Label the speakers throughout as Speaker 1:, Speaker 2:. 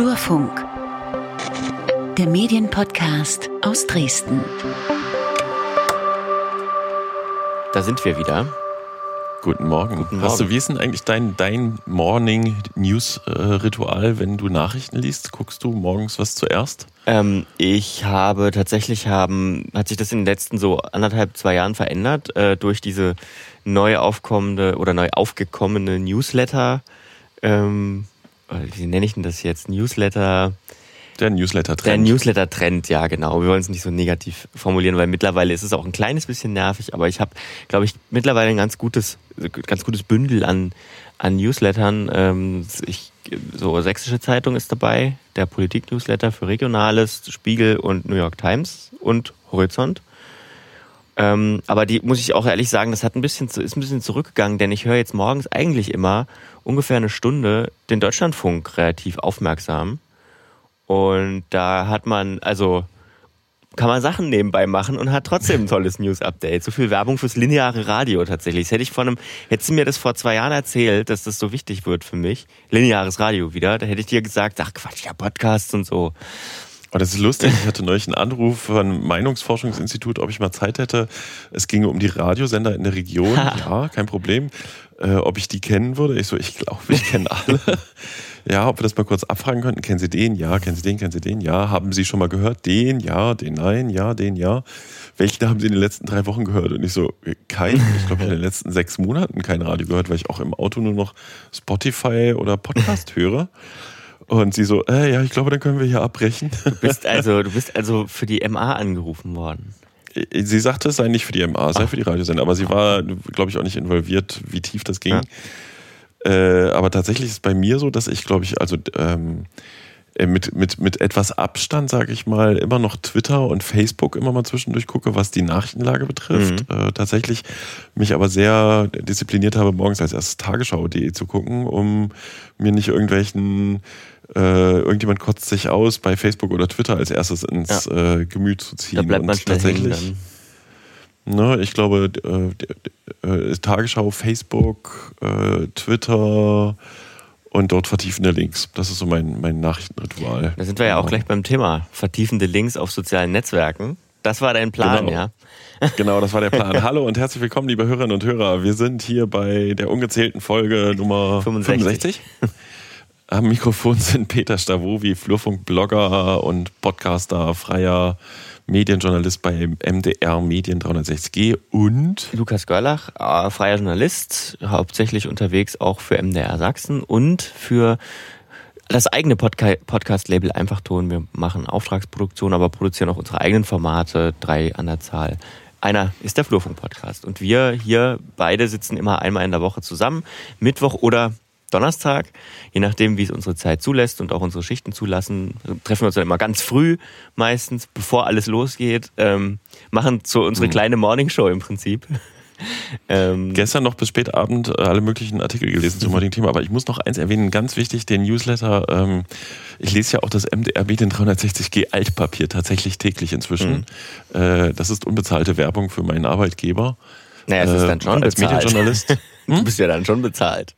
Speaker 1: Flurfunk, der Medienpodcast aus Dresden.
Speaker 2: Da sind wir wieder.
Speaker 3: Guten Morgen.
Speaker 2: Guten
Speaker 3: Hast
Speaker 2: Morgen.
Speaker 3: du, wie ist denn eigentlich dein, dein Morning News äh, Ritual, wenn du Nachrichten liest? Guckst du morgens was zuerst?
Speaker 2: Ähm, ich habe tatsächlich haben, hat sich das in den letzten so anderthalb, zwei Jahren verändert, äh, durch diese neu aufkommende oder neu aufgekommene Newsletter. Ähm, wie nenne ich denn das jetzt? Newsletter.
Speaker 3: Der Newsletter
Speaker 2: Der
Speaker 3: Trend.
Speaker 2: Newsletter-Trend, ja genau. Wir wollen es nicht so negativ formulieren, weil mittlerweile ist es auch ein kleines bisschen nervig, aber ich habe, glaube ich, mittlerweile ein ganz gutes, ganz gutes Bündel an, an Newslettern. Ähm, ich, so Sächsische Zeitung ist dabei, der Politik-Newsletter für Regionales, Spiegel und New York Times und Horizont. Ähm, aber die muss ich auch ehrlich sagen, das hat ein bisschen ist ein bisschen zurückgegangen, denn ich höre jetzt morgens eigentlich immer ungefähr eine Stunde den Deutschlandfunk relativ aufmerksam. Und da hat man, also kann man Sachen nebenbei machen und hat trotzdem ein tolles News-Update. So viel Werbung fürs lineare Radio tatsächlich. Das hätte ich vor einem, hättest du mir das vor zwei Jahren erzählt, dass das so wichtig wird für mich. Lineares Radio wieder. Da hätte ich dir gesagt, ach Quatsch, ja, Podcasts und so.
Speaker 3: Oh, das ist lustig. Ich hatte neulich einen Anruf von Meinungsforschungsinstitut, ob ich mal Zeit hätte. Es ginge um die Radiosender in der Region. Ja, kein Problem. Äh, ob ich die kennen würde. Ich so, ich glaube, ich kenne alle. Ja, ob wir das mal kurz abfragen könnten. Kennen Sie den? Ja. Kennen Sie den? Kennen Sie den? Ja. Haben Sie schon mal gehört? Den? Ja. Den? Nein? Ja. Den? Ja. Welchen haben Sie in den letzten drei Wochen gehört? Und ich so, keinen. Ich glaube, in den letzten sechs Monaten kein Radio gehört, weil ich auch im Auto nur noch Spotify oder Podcast höre. Und sie so, äh, ja, ich glaube, dann können wir hier abbrechen.
Speaker 2: Du bist also, du bist also für die MA angerufen worden.
Speaker 3: Sie sagte, es sei nicht für die MA, es sei für die Radiosender, aber sie war, glaube ich, auch nicht involviert, wie tief das ging. Äh, aber tatsächlich ist bei mir so, dass ich, glaube ich, also ähm, äh, mit, mit, mit etwas Abstand, sage ich mal, immer noch Twitter und Facebook immer mal zwischendurch gucke, was die Nachrichtenlage betrifft. Äh, tatsächlich mich aber sehr diszipliniert habe, morgens als erstes Tagesschau.de zu gucken, um mir nicht irgendwelchen äh, irgendjemand kotzt sich aus bei Facebook oder Twitter als erstes ins äh, Gemüt zu ziehen.
Speaker 2: Da bleibt man
Speaker 3: und tatsächlich, ne, ich glaube, äh, äh, Tagesschau, Facebook, äh, Twitter und dort vertiefende Links. Das ist so mein, mein Nachrichtenritual.
Speaker 2: Da sind wir ja auch gleich beim Thema. Vertiefende Links auf sozialen Netzwerken. Das war dein Plan,
Speaker 3: Genau.
Speaker 2: ja?
Speaker 3: Genau, das war der Plan. Hallo und herzlich willkommen, liebe Hörerinnen und Hörer. Wir sind hier bei der ungezählten Folge Nummer
Speaker 2: 65.
Speaker 3: 65. Am Mikrofon sind Peter Stavovi, Flurfunk-Blogger und Podcaster, freier Medienjournalist bei MDR Medien 360G und
Speaker 2: Lukas Görlach, äh, freier Journalist, hauptsächlich unterwegs auch für MDR Sachsen und für das eigene Podca Podcast-Label Einfachton. Wir machen Auftragsproduktion, aber produzieren auch unsere eigenen Formate, drei an der Zahl. Einer ist der Flurfunk-Podcast. Und wir hier beide sitzen immer einmal in der Woche zusammen, Mittwoch oder Donnerstag, je nachdem, wie es unsere Zeit zulässt und auch unsere Schichten zulassen, treffen wir uns dann immer ganz früh, meistens, bevor alles losgeht, ähm, machen so unsere kleine Morningshow im Prinzip. ähm,
Speaker 3: gestern noch bis spät Abend äh, alle möglichen Artikel gelesen zum heutigen Thema. Aber ich muss noch eins erwähnen, ganz wichtig, den Newsletter. Ähm, ich lese ja auch das MDR Medien 360G Altpapier tatsächlich täglich inzwischen. Äh, das ist unbezahlte Werbung für meinen Arbeitgeber.
Speaker 2: naja, es ist dann
Speaker 3: Äh,
Speaker 2: schon
Speaker 3: als
Speaker 2: bezahlt.
Speaker 3: Medienjournalist.
Speaker 2: Du bist ja dann schon bezahlt.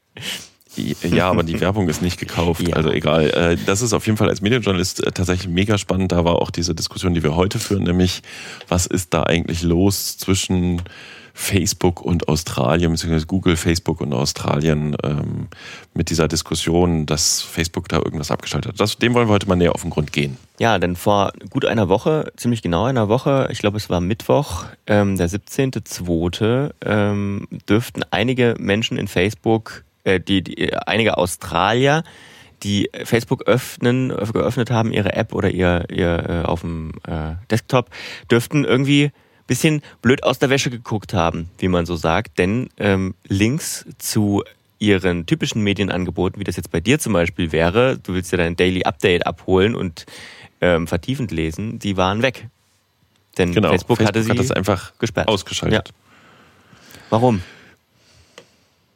Speaker 3: Ja, aber die Werbung ist nicht gekauft,
Speaker 2: Ja.
Speaker 3: also egal. Äh, Das ist auf jeden Fall als Medienjournalist äh, tatsächlich mega spannend. Da war auch diese Diskussion, die wir heute führen, nämlich was ist da eigentlich los zwischen Facebook und Australien, beziehungsweise Google, Facebook und Australien ähm, mit dieser Diskussion, dass Facebook da irgendwas abgeschaltet hat. Das, dem wollen wir heute mal näher auf den Grund gehen.
Speaker 2: Ja, denn vor gut einer Woche, ziemlich genau einer Woche, ich glaube es war Mittwoch, ähm, der 17.2., ähm, dürften einige Menschen in Facebook, äh, die, die einige Australier, die Facebook öffnen, äh, geöffnet haben, ihre App oder ihr, ihr äh, auf dem äh, Desktop, dürften irgendwie bisschen blöd aus der Wäsche geguckt haben, wie man so sagt, denn ähm, Links zu ihren typischen Medienangeboten, wie das jetzt bei dir zum Beispiel wäre, du willst ja dein Daily Update abholen und ähm, vertiefend lesen, die waren weg. Denn
Speaker 3: Genau.
Speaker 2: Facebook, hatte sie
Speaker 3: hat das einfach
Speaker 2: gesperrt.
Speaker 3: ausgeschaltet.
Speaker 2: Warum?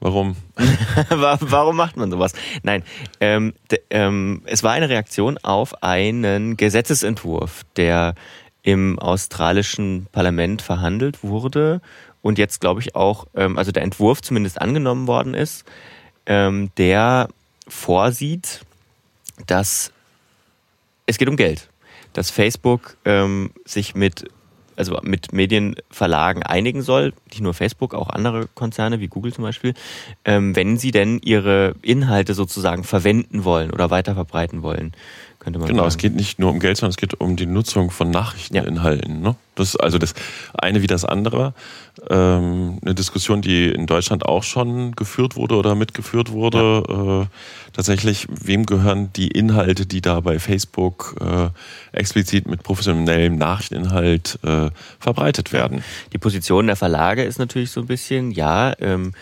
Speaker 3: Warum?
Speaker 2: Wa- Warum macht man sowas? Nein, ähm, ähm, es war eine Reaktion auf einen Gesetzesentwurf, der im australischen Parlament verhandelt wurde und jetzt, glaube ich, auch, ähm, also der Entwurf zumindest angenommen worden ist, ähm, der vorsieht, dass es geht um Geld. Dass Facebook ähm, sich mit also mit Medienverlagen einigen soll, nicht nur Facebook, auch andere Konzerne wie Google zum Beispiel, ähm, wenn sie denn ihre Inhalte sozusagen verwenden wollen oder weiterverbreiten wollen
Speaker 3: könnte man Genau, sagen. es geht nicht nur um Geld, sondern es geht um die Nutzung von Nachrichteninhalten. Ja. Ne? Das ist also das eine wie das andere. Ähm, eine Diskussion, die in Deutschland auch schon geführt wurde oder mitgeführt wurde. Ja. Äh, tatsächlich, wem gehören die Inhalte, die da bei Facebook äh, explizit mit professionellem Nachrichteninhalt äh, verbreitet werden?
Speaker 2: Die Position der Verlage ist natürlich so ein bisschen, ja, ähm,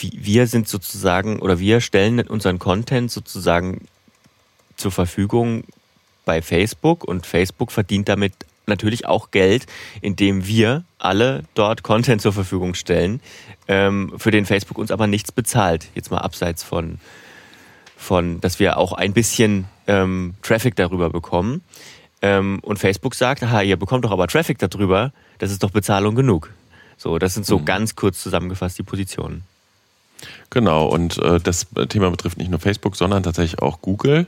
Speaker 2: wir sind sozusagen oder wir stellen unseren Content sozusagen zur Verfügung bei Facebook und Facebook verdient damit natürlich auch Geld, indem wir alle dort Content zur Verfügung stellen, ähm, für den Facebook uns aber nichts bezahlt. Jetzt mal abseits von, von dass wir auch ein bisschen ähm, Traffic darüber bekommen. Ähm, und Facebook sagt, aha, ihr bekommt doch aber Traffic darüber, das ist doch Bezahlung genug. So, das sind so mhm. ganz kurz zusammengefasst die Positionen.
Speaker 3: Genau, und äh, das Thema betrifft nicht nur Facebook, sondern tatsächlich auch Google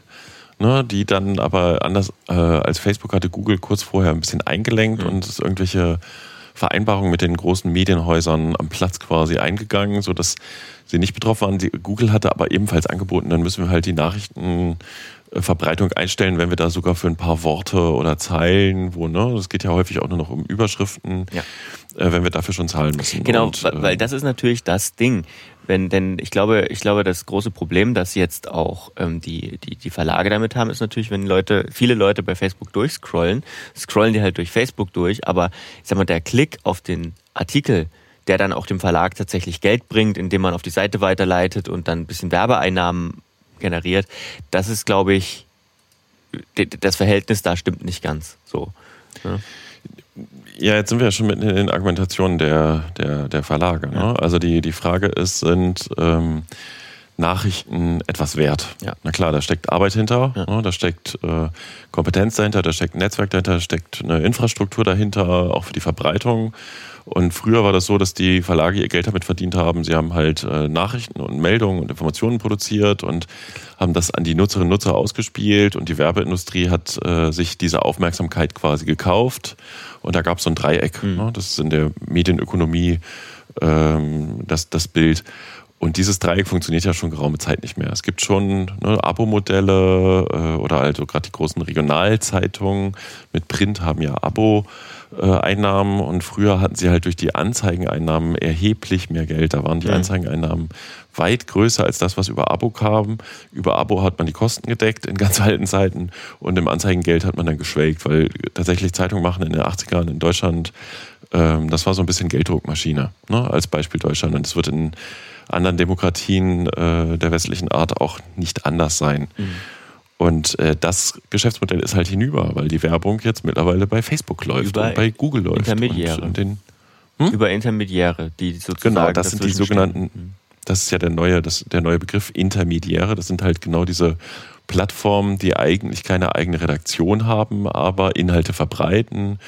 Speaker 3: ne, die dann aber anders äh, als Facebook hatte Google kurz vorher ein bisschen eingelenkt mhm. und ist irgendwelche Vereinbarungen mit den großen Medienhäusern am Platz quasi eingegangen, sodass sie nicht betroffen waren. Die, Google hatte aber ebenfalls angeboten, dann müssen wir halt die Nachrichtenverbreitung einstellen, wenn wir da sogar für ein paar Worte oder Zeilen, wo, ne, das geht ja häufig auch nur noch um Überschriften, ja. äh, wenn wir dafür schon zahlen müssen.
Speaker 2: Genau, Und, weil äh, das ist natürlich das Ding. Wenn, denn ich glaube, ich glaube, das große Problem, das jetzt auch ähm, die, die, die Verlage damit haben, ist natürlich, wenn Leute, viele Leute bei Facebook durchscrollen, scrollen die halt durch Facebook durch, aber ich sag mal, der Klick auf den Artikel, der dann auch dem Verlag tatsächlich Geld bringt, indem man auf die Seite weiterleitet und dann ein bisschen Werbeeinnahmen generiert, das ist, glaube ich, das Verhältnis da stimmt nicht ganz so.
Speaker 3: Ja. Ja, jetzt sind wir ja schon mitten in den Argumentationen der, der, der Verlage. Ne? Also die, die Frage ist, sind ähm, Nachrichten etwas wert? Ja. Na klar, da steckt Arbeit hinter, ja. ne? da steckt äh, Kompetenz dahinter, da steckt ein Netzwerk dahinter, da steckt eine Infrastruktur dahinter, auch für die Verbreitung. Und früher war das so, dass die Verlage ihr Geld damit verdient haben. Sie haben halt äh, Nachrichten und Meldungen und Informationen produziert und haben das an die Nutzerinnen und Nutzer ausgespielt. Und die Werbeindustrie hat äh, sich diese Aufmerksamkeit quasi gekauft. Und da gab es so ein Dreieck. Mhm. Ne? Das ist in der Medienökonomie ähm, das, das Bild. Und dieses Dreieck funktioniert ja schon geraume Zeit nicht mehr. Es gibt schon ne, Abo-Modelle äh, oder also gerade die großen Regionalzeitungen mit Print haben ja Abo. Einnahmen und früher hatten sie halt durch die Anzeigeneinnahmen erheblich mehr Geld. Da waren die mhm. Anzeigeneinnahmen weit größer als das, was über Abo kam. Über Abo hat man die Kosten gedeckt in ganz alten Zeiten und im Anzeigengeld hat man dann geschwelgt, weil tatsächlich Zeitung machen in den 80ern in Deutschland, ähm, das war so ein bisschen Gelddruckmaschine, ne, als Beispiel Deutschland. Und das wird in anderen Demokratien äh, der westlichen Art auch nicht anders sein. Mhm. Und äh, das Geschäftsmodell ist halt hinüber, weil die Werbung jetzt mittlerweile bei Facebook läuft Über und bei Google läuft.
Speaker 2: Intermediäre.
Speaker 3: Und, den,
Speaker 2: hm? Über Intermediäre, die sozusagen.
Speaker 3: Genau, das sind die sogenannten, hm. das ist ja der neue, das, der neue Begriff Intermediäre. Das sind halt genau diese Plattformen, die eigentlich keine eigene Redaktion haben, aber Inhalte verbreiten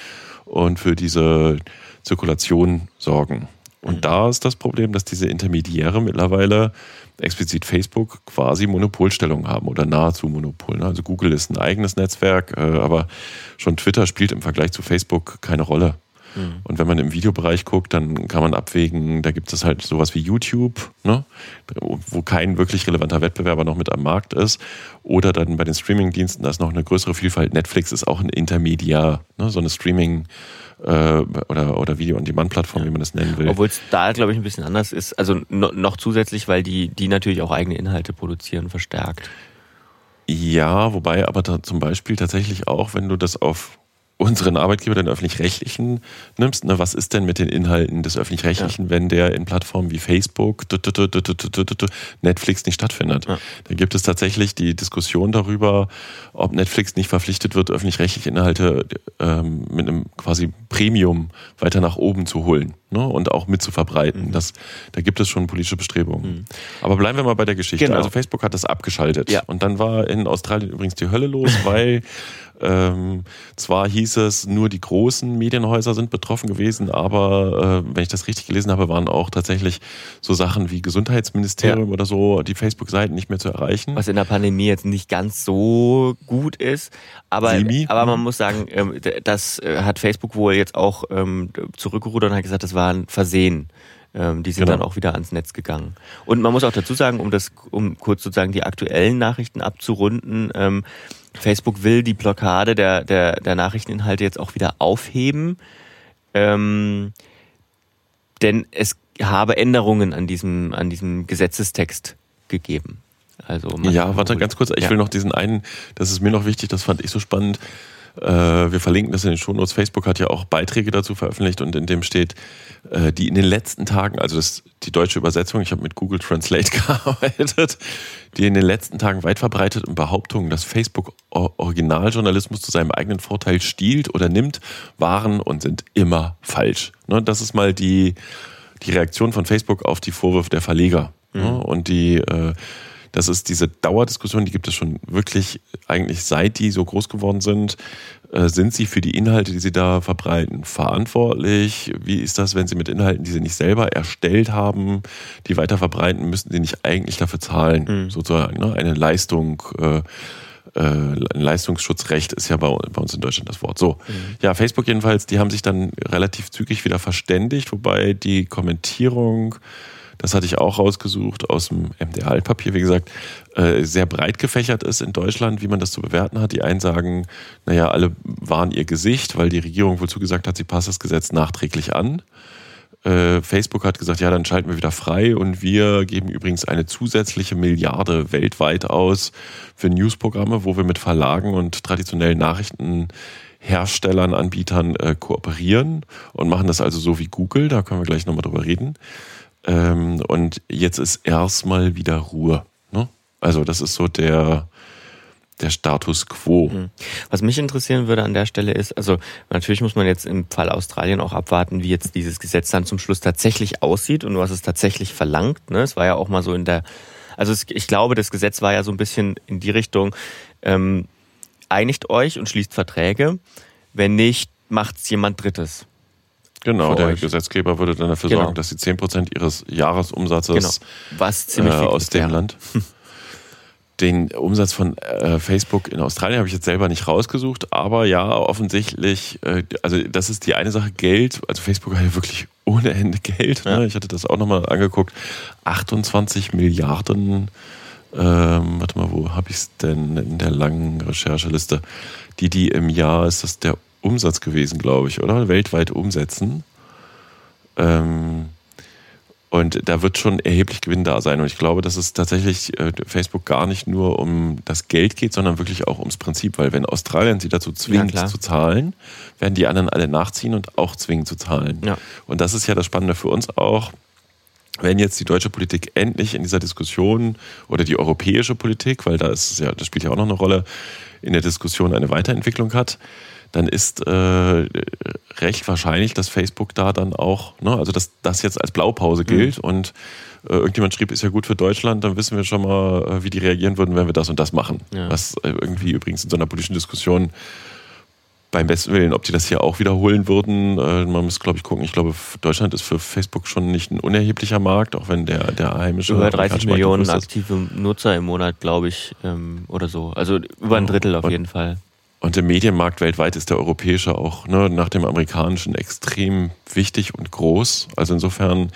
Speaker 3: und für diese Zirkulation sorgen. Und mhm. da ist das Problem, dass diese Intermediäre mittlerweile explizit Facebook quasi Monopolstellung haben oder nahezu Monopol. Ne? Also Google ist ein eigenes Netzwerk, äh, aber schon Twitter spielt im Vergleich zu Facebook keine Rolle. Mhm. Und wenn man im Videobereich guckt, dann kann man abwägen, da gibt es halt sowas wie YouTube, ne? wo kein wirklich relevanter Wettbewerber noch mit am Markt ist. Oder dann bei den Streamingdiensten, da ist noch eine größere Vielfalt. Netflix ist auch ein Intermediär, ne? so eine Streaming- äh, oder, oder Video-on-Demand-Plattform, wie man das nennen will.
Speaker 2: Obwohl es da, glaube ich, ein bisschen anders ist. Also no, noch zusätzlich, weil die, die natürlich auch eigene Inhalte produzieren, verstärkt.
Speaker 3: Ja, wobei aber zum Beispiel tatsächlich auch, wenn du das auf unseren Arbeitgeber, den öffentlich-rechtlichen, nimmst, ne, was ist denn mit den Inhalten des öffentlich-rechtlichen, ja. wenn der in Plattformen wie Facebook, Netflix nicht stattfindet? Ja. Dann gibt es tatsächlich die Diskussion darüber, ob Netflix nicht verpflichtet wird, öffentlich-rechtliche Inhalte ähm, mit einem quasi Premium weiter nach oben zu holen. Ne, und auch mit zu verbreiten.
Speaker 2: Mhm.
Speaker 3: Das, da gibt es schon politische Bestrebungen.
Speaker 2: Mhm.
Speaker 3: Aber bleiben wir mal bei der Geschichte.
Speaker 2: Genau.
Speaker 3: Also Facebook hat das abgeschaltet.
Speaker 2: Ja.
Speaker 3: Und dann war in Australien übrigens die Hölle los, weil ähm, zwar hieß es, nur die großen Medienhäuser sind betroffen gewesen, aber äh, wenn ich das richtig gelesen habe, waren auch tatsächlich so Sachen wie Gesundheitsministerium oder so, die Facebook-Seiten nicht mehr zu erreichen.
Speaker 2: Was in der Pandemie jetzt nicht ganz so gut ist. Aber,
Speaker 3: Semi.
Speaker 2: aber man muss sagen, ähm, das äh, hat Facebook wohl jetzt auch ähm, zurückgerudert und hat gesagt, das war ein Versehen. Ähm, Die sind
Speaker 3: Genau.
Speaker 2: dann auch wieder ans Netz gegangen. Und man muss auch dazu sagen, um das, um kurz sozusagen die aktuellen Nachrichten abzurunden, ähm, Facebook will die Blockade der, der, der Nachrichteninhalte jetzt auch wieder aufheben. Ähm, denn es habe Änderungen an diesem, an diesem Gesetzestext gegeben. Also
Speaker 3: Ja, warte ganz kurz. Ich
Speaker 2: Ja.
Speaker 3: will noch diesen einen, das ist mir noch wichtig, das fand ich so spannend. Äh, wir verlinken das in den Shownotes. Facebook hat ja auch Beiträge dazu veröffentlicht und in dem steht, äh, die in den letzten Tagen, also das die deutsche Übersetzung, ich habe mit Google Translate gearbeitet, die in den letzten Tagen weit verbreiteten Behauptungen, dass Facebook Originaljournalismus zu seinem eigenen Vorteil stiehlt oder nimmt, waren und sind immer falsch. Ne, das ist mal die, die Reaktion von Facebook auf die Vorwürfe der Verleger. Ne, und die äh, das ist diese Dauerdiskussion, die gibt es schon wirklich eigentlich seit die so groß geworden sind. Äh, sind sie für die Inhalte, die sie da verbreiten, verantwortlich? Wie ist das, wenn sie mit Inhalten, die sie nicht selber erstellt haben, die weiter verbreiten, müssen sie nicht eigentlich dafür zahlen? Sozusagen ne? eine Leistung. Äh, äh, ein Leistungsschutzrecht ist ja bei, bei uns in Deutschland das Wort. So, ja, Facebook jedenfalls, die haben sich dann relativ zügig wieder verständigt, wobei die Kommentierung, das hatte ich auch rausgesucht aus dem MDR-Altpapier, wie gesagt, äh, sehr breit gefächert ist in Deutschland, wie man das zu bewerten hat. Die einen sagen, naja, alle waren ihr Gesicht, weil die Regierung wohl zugesagt hat, sie passt das Gesetz nachträglich an. Äh, Facebook hat gesagt, ja, dann schalten wir wieder frei und wir geben übrigens eine zusätzliche Milliarde weltweit aus für Newsprogramme, wo wir mit Verlagen und traditionellen Nachrichtenherstellern, Anbietern äh, kooperieren und machen das also so wie Google, da können wir gleich nochmal drüber reden. Ähm, und jetzt ist erstmal wieder Ruhe. Ne? Also das ist so der, der Status quo.
Speaker 2: Was mich interessieren würde an der Stelle ist, also natürlich muss man jetzt im Fall Australien auch abwarten, wie jetzt dieses Gesetz dann zum Schluss tatsächlich aussieht und was es tatsächlich verlangt. Ne? Es war ja auch mal so in der, also es, ich glaube, das Gesetz war ja so ein bisschen in die Richtung, ähm, einigt euch und schließt Verträge. Wenn nicht, macht's jemand Drittes.
Speaker 3: Genau, der
Speaker 2: euch.
Speaker 3: Gesetzgeber würde dann dafür
Speaker 2: Genau.
Speaker 3: sorgen, dass sie 10% ihres Jahresumsatzes
Speaker 2: Genau. Was ziemlich
Speaker 3: äh, aus dem
Speaker 2: wäre.
Speaker 3: Land. Den Umsatz von äh, Facebook in Australien habe ich jetzt selber nicht rausgesucht, aber ja, offensichtlich, äh, also das ist die eine Sache, Geld, also Facebook hat ja wirklich ohne Ende Geld,
Speaker 2: Ja.
Speaker 3: ne? ich hatte das auch nochmal angeguckt, 28 Milliarden, ähm, warte mal, wo habe ich es denn in der langen Rechercheliste, die die im Jahr, ist das der Umsatz gewesen, glaube ich, oder? Weltweit umsetzen. Ähm, und da wird schon erheblich Gewinn da sein. Und ich glaube, dass es tatsächlich äh, Facebook gar nicht nur um das Geld geht, sondern wirklich auch ums Prinzip. Weil wenn Australien sie dazu zwingt
Speaker 2: klar.
Speaker 3: zu zahlen, werden die anderen alle nachziehen und auch zwingen zu zahlen.
Speaker 2: Ja.
Speaker 3: Und das ist ja das Spannende für uns auch. Wenn jetzt die deutsche Politik endlich in dieser Diskussion oder die europäische Politik, weil da ist ja, das spielt ja auch noch eine Rolle, in der Diskussion eine Weiterentwicklung hat, dann ist äh, recht wahrscheinlich, dass Facebook da dann auch, ne, also dass das jetzt als Blaupause gilt und äh, irgendjemand schrieb, ist ja gut für Deutschland, dann wissen wir schon mal, äh, wie die reagieren würden, wenn wir das und das machen.
Speaker 2: Ja.
Speaker 3: Was äh, irgendwie übrigens in so einer politischen Diskussion beim besten Willen, ob die das hier auch wiederholen würden, äh, man muss, glaube ich, gucken. Ich glaube, Deutschland ist für Facebook schon nicht ein unerheblicher Markt, auch wenn der, der heimische.
Speaker 2: Über 30
Speaker 3: amerikanische Markt
Speaker 2: Millionen aktive Nutzer im Monat, glaube ich, ähm, oder so. Also über ein Drittel auf
Speaker 3: Und-
Speaker 2: jeden Fall.
Speaker 3: Und der Medienmarkt weltweit ist der europäische auch ne, nach dem amerikanischen extrem wichtig und groß. Also insofern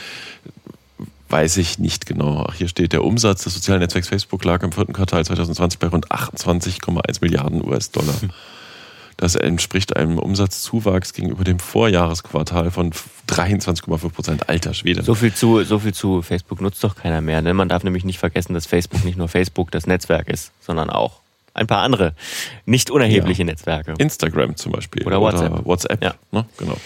Speaker 3: weiß ich nicht genau. Ach, hier steht, der Umsatz des sozialen Netzwerks Facebook lag im vierten Quartal 2020 bei rund 28,1 Milliarden US-Dollar. Das entspricht einem Umsatzzuwachs gegenüber dem Vorjahresquartal von 23,5 Prozent. Alter Schwede.
Speaker 2: So viel zu, so viel zu Facebook nutzt doch keiner mehr. Ne? Man darf nämlich nicht vergessen, dass Facebook nicht nur Facebook das Netzwerk ist, sondern auch ein paar andere nicht unerhebliche Netzwerke.
Speaker 3: Instagram zum Beispiel.
Speaker 2: Oder WhatsApp.
Speaker 3: WhatsApp,
Speaker 2: Ja.
Speaker 3: ne? genau.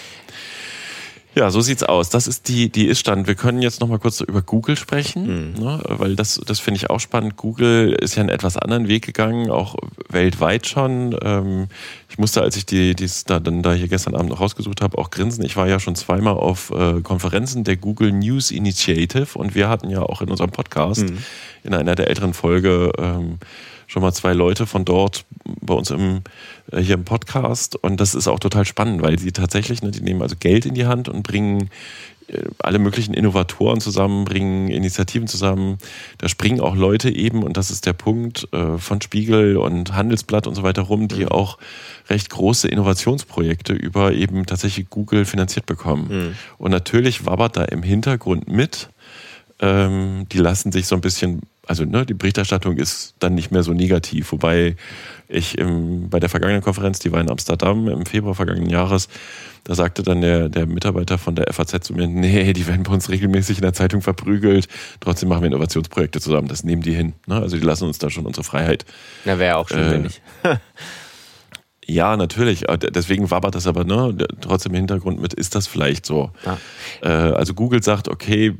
Speaker 3: Ja, so sieht's aus. Das ist die, die Ist-Stand. Wir können jetzt noch mal kurz über Google sprechen, mhm. ne, weil das, das finde ich auch spannend. Google ist ja einen etwas anderen Weg gegangen, auch weltweit schon. Ähm, ich musste, als ich die, die da, dann da hier gestern Abend noch rausgesucht habe, auch grinsen. Ich war ja schon zweimal auf äh, Konferenzen der Google News Initiative und wir hatten ja auch in unserem Podcast mhm. in einer der älteren Folge ähm, schon mal zwei Leute von dort bei uns im, äh, hier im Podcast. Und das ist auch total spannend, weil sie tatsächlich, ne, die nehmen also Geld in die Hand und bringen äh, alle möglichen Innovatoren zusammen, bringen Initiativen zusammen. Da springen auch Leute eben, und das ist der Punkt, äh, von Spiegel und Handelsblatt und so weiter rum, die mhm. auch recht große Innovationsprojekte über eben tatsächlich Google finanziert bekommen. Mhm. Und natürlich wabbert da im Hintergrund mit. Ähm, die lassen sich so ein bisschen also ne, die Berichterstattung ist dann nicht mehr so negativ. Wobei ich im, bei der vergangenen Konferenz, die war in Amsterdam im Februar vergangenen Jahres, da sagte dann der, der Mitarbeiter von der FAZ zu mir, nee, die werden bei uns regelmäßig in der Zeitung verprügelt, trotzdem machen wir Innovationsprojekte zusammen, das nehmen die hin. Ne? Also die lassen uns da schon unsere Freiheit.
Speaker 2: Na, wäre auch schön, äh, wenn nicht.
Speaker 3: Ja, natürlich. Deswegen wabert das aber ne, trotzdem im Hintergrund mit, ist das vielleicht so? Ja. Äh, also Google sagt, okay,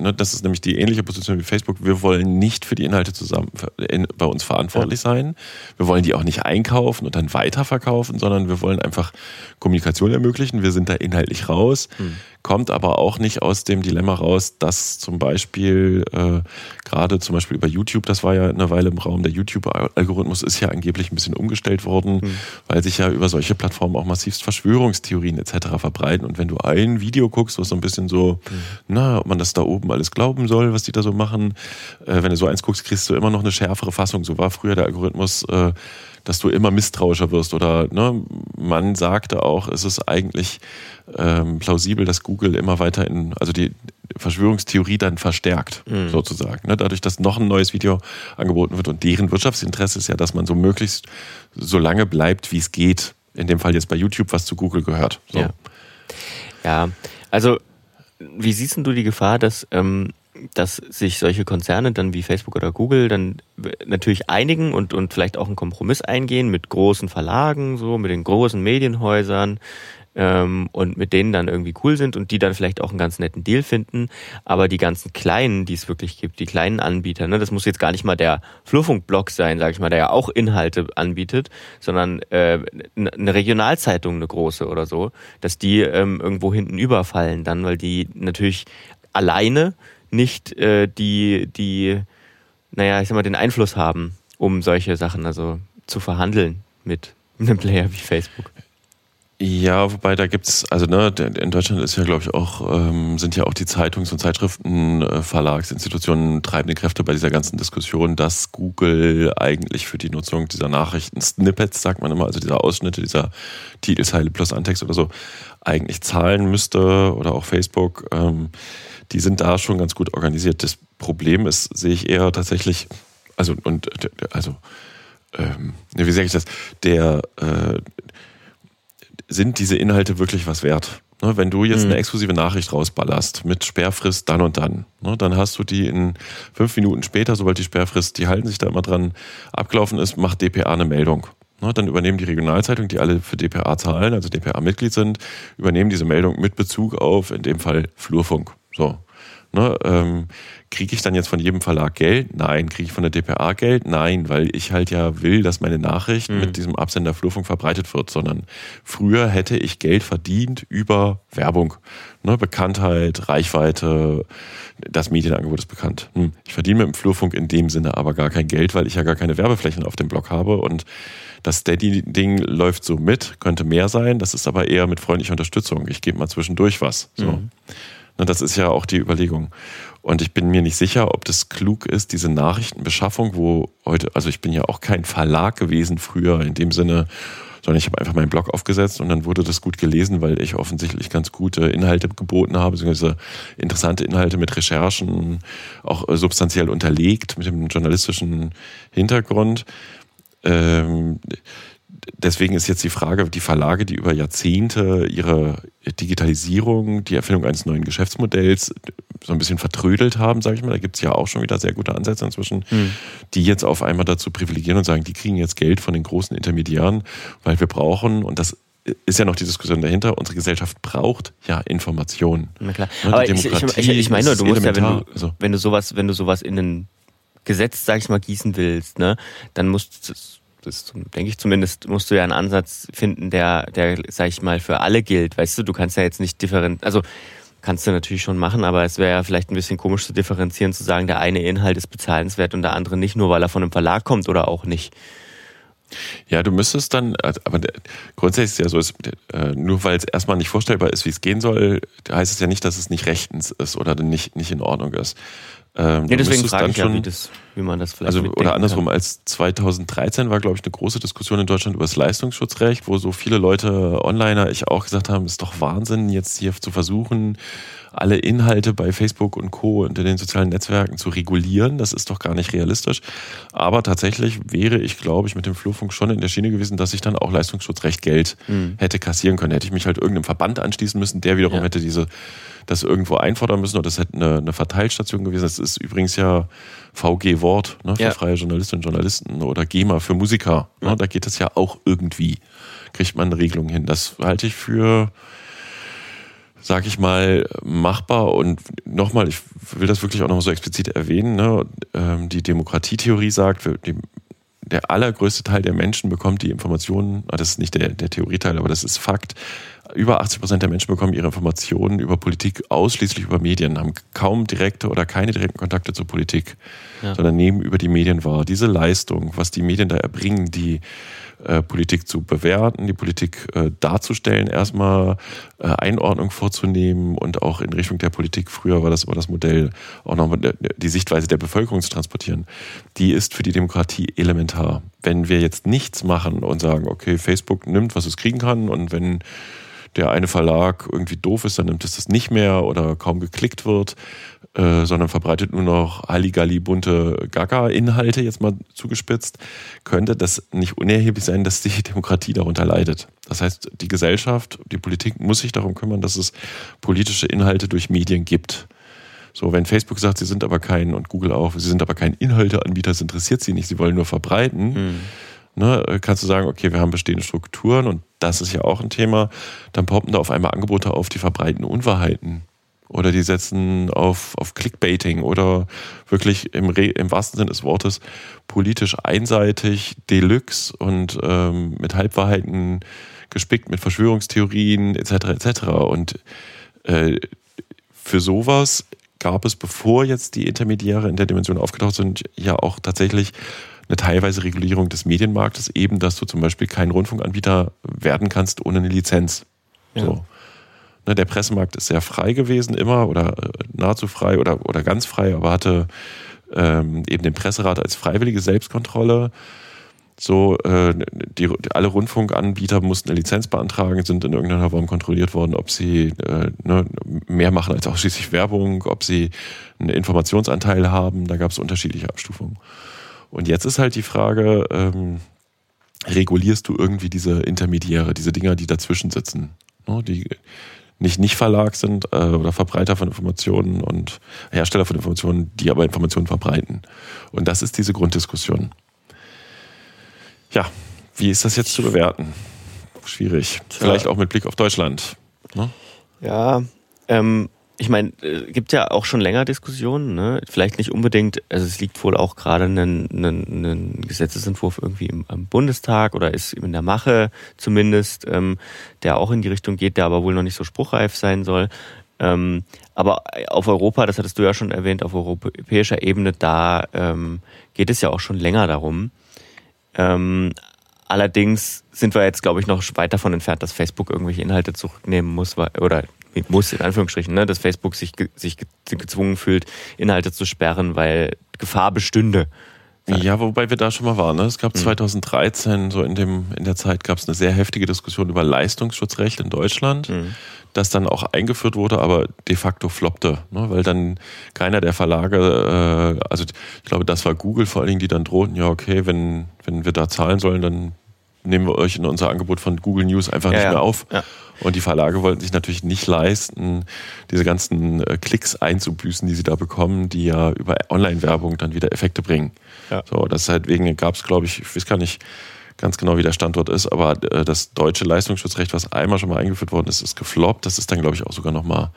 Speaker 3: Ne, das ist nämlich die ähnliche Position wie Facebook. Wir wollen nicht für die Inhalte zusammen in, bei uns verantwortlich sein. Wir wollen die auch nicht einkaufen und dann weiterverkaufen, sondern wir wollen einfach Kommunikation ermöglichen. Wir sind da inhaltlich raus. Hm kommt aber auch nicht aus dem Dilemma raus, dass zum Beispiel äh, gerade zum Beispiel über YouTube, das war ja eine Weile im Raum, der YouTube-Algorithmus ist ja angeblich ein bisschen umgestellt worden, mhm. weil sich ja über solche Plattformen auch massivst Verschwörungstheorien etc. verbreiten. Und wenn du ein Video guckst, was so ein bisschen so, mhm. na, ob man das da oben alles glauben soll, was die da so machen, äh, wenn du so eins guckst, kriegst du immer noch eine schärfere Fassung. So war früher der Algorithmus. Äh, dass du immer misstrauischer wirst. Oder ne, man sagte auch, es ist eigentlich ähm, plausibel, dass Google immer weiter in, also die Verschwörungstheorie dann verstärkt, mhm. sozusagen. Ne? Dadurch, dass noch ein neues Video angeboten wird und deren Wirtschaftsinteresse ist ja, dass man so möglichst so lange bleibt, wie es geht. In dem Fall jetzt bei YouTube, was zu Google gehört. So.
Speaker 2: Ja. ja, also wie siehst du die Gefahr, dass ähm, dass sich solche Konzerne dann wie Facebook oder Google dann natürlich einigen und, und vielleicht auch einen Kompromiss eingehen mit großen Verlagen, so mit den großen Medienhäusern ähm, und mit denen dann irgendwie cool sind und die dann vielleicht auch einen ganz netten Deal finden. Aber die ganzen kleinen, die es wirklich gibt, die kleinen Anbieter, ne, das muss jetzt gar nicht mal der Flurfunkblog sein, sag ich mal, der ja auch Inhalte anbietet, sondern äh, eine Regionalzeitung, eine große oder so, dass die ähm, irgendwo hinten überfallen dann, weil die natürlich alleine nicht äh, die, die, naja, ich sag mal, den Einfluss haben, um solche Sachen also zu verhandeln mit einem Player wie Facebook.
Speaker 3: Ja, wobei da gibt's, also ne, in Deutschland ist ja, glaube ich, auch, ähm, sind ja auch die Zeitungs- und Zeitschriftenverlagsinstitutionen treibende Kräfte bei dieser ganzen Diskussion, dass Google eigentlich für die Nutzung dieser Nachrichten-Snippets, sagt man immer, also dieser Ausschnitte, dieser Titelzeile plus Antext oder so, eigentlich zahlen müsste oder auch Facebook. Ähm, die sind da schon ganz gut organisiert. Das Problem ist, sehe ich eher tatsächlich, also und also ähm, wie sage ich das? Der äh, sind diese Inhalte wirklich was wert? Ne, wenn du jetzt mhm. eine exklusive Nachricht rausballerst mit Sperrfrist dann und dann, ne, dann hast du die in fünf Minuten später, sobald die Sperrfrist, die halten sich da immer dran, abgelaufen ist, macht DPA eine Meldung. Ne, dann übernehmen die Regionalzeitungen, die alle für DPA zahlen, also DPA-Mitglied sind, übernehmen diese Meldung mit Bezug auf, in dem Fall, Flurfunk. So. Ne, ähm, kriege ich dann jetzt von jedem Verlag Geld? Nein. Kriege ich von der DPA Geld? Nein, weil ich halt ja will, dass meine Nachricht mhm. mit diesem Absender Flurfunk verbreitet wird, sondern früher hätte ich Geld verdient über Werbung. Ne, Bekanntheit, Reichweite, das Medienangebot ist bekannt. Hm. Ich verdiene mit dem Flurfunk in dem Sinne aber gar kein Geld, weil ich ja gar keine Werbeflächen auf dem Blog habe und das Steady-Ding läuft so mit, könnte mehr sein, das ist aber eher mit freundlicher Unterstützung. Ich gebe mal zwischendurch was. So. Mhm. Das ist ja auch die Überlegung. Und ich bin mir nicht sicher, ob das klug ist, diese Nachrichtenbeschaffung, wo heute, also ich bin ja auch kein Verlag gewesen früher in dem Sinne, sondern ich habe einfach meinen Blog aufgesetzt und dann wurde das gut gelesen, weil ich offensichtlich ganz gute Inhalte geboten habe, beziehungsweise interessante Inhalte mit Recherchen, auch substanziell unterlegt mit dem journalistischen Hintergrund. Ähm, deswegen ist jetzt die Frage, die Verlage, die über Jahrzehnte ihre Digitalisierung, die Erfindung eines neuen Geschäftsmodells so ein bisschen vertrödelt haben, sage ich mal, da gibt es ja auch schon wieder sehr gute Ansätze inzwischen, hm. die jetzt auf einmal dazu privilegieren und sagen, die kriegen jetzt Geld von den großen Intermediären, weil wir brauchen, und das ist ja noch die Diskussion dahinter. Unsere Gesellschaft braucht ja Informationen.
Speaker 2: Na klar. Ne, Aber ich, ich, ich, ich, meine nur, du musst ja, wenn du, also. wenn du sowas, wenn du sowas in ein Gesetz, sag ich mal, gießen willst, ne, dann musst du das denke ich zumindest, musst du ja einen Ansatz finden, der, der, sag ich mal, für alle gilt. Weißt du, du kannst ja jetzt nicht differenzieren, also kannst du natürlich schon machen, aber es wäre ja vielleicht ein bisschen komisch zu differenzieren, zu sagen, der eine Inhalt ist bezahlenswert und der andere nicht, nur weil er von einem Verlag kommt oder auch nicht.
Speaker 3: Ja, du müsstest dann, also, aber grundsätzlich ist ja so, äh, nur weil es erstmal nicht vorstellbar ist, wie es gehen soll, heißt es ja nicht, dass es nicht rechtens ist oder nicht, nicht in Ordnung ist.
Speaker 2: Ähm, ja, deswegen frage ich ja, wie, das, wie man das vielleicht
Speaker 3: Also oder andersrum, kann. als 2013 war, glaube ich, eine große Diskussion in Deutschland über das Leistungsschutzrecht, wo so viele Leute, Onliner, ich auch gesagt haben, ist doch Wahnsinn, jetzt hier zu versuchen, alle Inhalte bei Facebook und Co. unter den sozialen Netzwerken zu regulieren. Das ist doch gar nicht realistisch. Aber tatsächlich wäre ich, glaube ich, mit dem Flurfunk schon in der Schiene gewesen, dass ich dann auch Leistungsschutzrecht Geld mhm. hätte kassieren können. Hätte ich mich halt irgendeinem Verband anschließen müssen, der wiederum ja. hätte diese das irgendwo einfordern müssen oder das hätte eine, eine Verteilstation gewesen. Das ist übrigens ja VG Wort ne, für ja. freie Journalistinnen und Journalisten oder GEMA für Musiker. Ne, da geht es ja auch irgendwie. Kriegt man eine Regelung hin. Das halte ich für sag ich mal, machbar. Und nochmal, ich will das wirklich auch nochmal so explizit erwähnen. Ne? Ähm, die Demokratietheorie sagt, der allergrößte Teil der Menschen bekommt die Informationen, ah, das ist nicht der, der Theorieteil, aber das ist Fakt. Über 80 Prozent der Menschen bekommen ihre Informationen über Politik ausschließlich über Medien, haben kaum direkte oder keine direkten Kontakte zur Politik, ja. sondern nehmen über die Medien wahr. Diese Leistung, was die Medien da erbringen, die äh, Politik zu bewerten, die Politik äh, darzustellen, erstmal äh, Einordnung vorzunehmen und auch in Richtung der Politik, früher war das immer das Modell, auch nochmal die Sichtweise der Bevölkerung zu transportieren, die ist für die Demokratie elementar. Wenn wir jetzt nichts machen und sagen, okay, Facebook nimmt, was es kriegen kann und wenn der eine Verlag irgendwie doof ist, dann nimmt es das nicht mehr oder kaum geklickt wird, äh, sondern verbreitet nur noch Halligalli bunte Gaga-Inhalte, jetzt mal zugespitzt, könnte das nicht unerheblich sein, dass die Demokratie darunter leidet. Das heißt, die Gesellschaft, die Politik muss sich darum kümmern, dass es politische Inhalte durch Medien gibt. So, wenn Facebook sagt, sie sind aber kein, und Google auch, sie sind aber kein Inhalteanbieter, das interessiert sie nicht, sie wollen nur verbreiten, mhm. ne, kannst du sagen, okay, wir haben bestehende Strukturen und das ist ja auch ein Thema, dann poppen da auf einmal Angebote auf, die verbreiten Unwahrheiten. Oder die setzen auf, auf Clickbaiting oder wirklich im, Re im wahrsten Sinne des Wortes politisch einseitig, deluxe und ähm, mit Halbwahrheiten gespickt, mit Verschwörungstheorien etc. etc. Und äh, für sowas gab es, bevor jetzt die Intermediäre in der Dimension aufgetaucht sind, ja auch tatsächlich eine teilweise Regulierung des Medienmarktes, eben, dass du zum Beispiel kein Rundfunkanbieter werden kannst ohne eine Lizenz. Ja. So. Ne, der Pressemarkt ist sehr frei gewesen, immer oder äh, nahezu frei oder, oder ganz frei, aber hatte ähm, eben den Presserat als freiwillige Selbstkontrolle. So, äh, die, alle Rundfunkanbieter mussten eine Lizenz beantragen, sind in irgendeiner Form kontrolliert worden, ob sie äh, ne, mehr machen als ausschließlich Werbung, ob sie einen Informationsanteil haben. Da gab es unterschiedliche Abstufungen. Und jetzt ist halt die Frage, ähm, regulierst du irgendwie diese Intermediäre, diese Dinger, die dazwischen sitzen? Ne, die, nicht nicht Verlag sind äh, oder Verbreiter von Informationen und Hersteller von Informationen, die aber Informationen verbreiten. Und das ist diese Grunddiskussion. Ja, wie ist das jetzt zu bewerten? Schwierig. Vielleicht auch mit Blick auf Deutschland. Ne?
Speaker 2: Ja, ähm, ich meine, äh, gibt ja auch schon länger Diskussionen, ne? Vielleicht nicht unbedingt, also es liegt wohl auch gerade ein, Gesetzesentwurf irgendwie im, im, Bundestag oder ist in der Mache zumindest, ähm, der auch in die Richtung geht, der aber wohl noch nicht so spruchreif sein soll. Ähm, aber auf Europa, das hattest du ja schon erwähnt, auf europäischer Ebene, da ähm, geht es ja auch schon länger darum. Ähm, allerdings sind wir jetzt, glaube ich, noch weit davon entfernt, dass Facebook irgendwelche Inhalte zurücknehmen muss oder muss in Anführungsstrichen, ne, dass Facebook sich, sich gezwungen fühlt, Inhalte zu sperren, weil Gefahr bestünde.
Speaker 3: Ja, wobei wir da schon mal waren. Ne? Es gab 2013, mhm. so in, dem, in der Zeit, gab es eine sehr heftige Diskussion über Leistungsschutzrecht in Deutschland, mhm. das dann auch eingeführt wurde, aber de facto floppte, ne? weil dann keiner der Verlage, äh, also ich glaube, das war Google vor allen Dingen, die dann drohten, ja, okay, wenn, wenn wir da zahlen sollen, dann nehmen wir euch in unser Angebot von Google News einfach ja, nicht mehr auf. Ja. Und die Verlage wollten sich natürlich nicht leisten, diese ganzen äh, Klicks einzubüßen, die sie da bekommen, die ja über Online-Werbung dann wieder Effekte bringen. Ja. So, deswegen gab es, glaube ich, ich weiß gar nicht, ganz genau, wie der Standort ist. Aber äh, das deutsche Leistungsschutzrecht, was einmal schon mal eingeführt worden ist, ist gefloppt. Das ist dann, glaube ich, auch sogar nochmal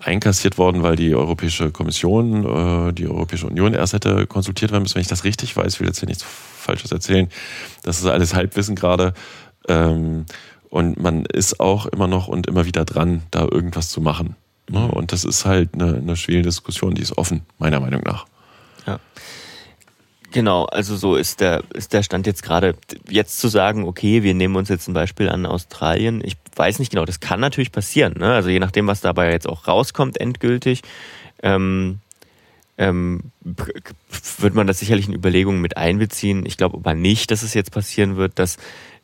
Speaker 3: einkassiert worden, weil die Europäische Kommission, äh, die Europäische Union erst hätte konsultiert werden müssen. Wenn ich das richtig weiß, ich will jetzt hier nichts Falsches erzählen. Das ist alles Halbwissen gerade. Und man ist auch immer noch und immer wieder dran, da irgendwas zu machen. Ne? Mhm. Und das ist halt eine, eine schwierige Diskussion, die ist offen, meiner Meinung nach.
Speaker 2: Ja. Genau, also so ist der, ist der Stand jetzt gerade. Jetzt zu sagen, okay, wir nehmen uns jetzt ein Beispiel an Australien, ich weiß nicht genau, das kann natürlich passieren. Ne? Also je nachdem, was dabei jetzt auch rauskommt, endgültig, ähm, ähm, wird man das sicherlich in Überlegungen mit einbeziehen. Ich glaube aber nicht, dass es jetzt passieren wird, dass,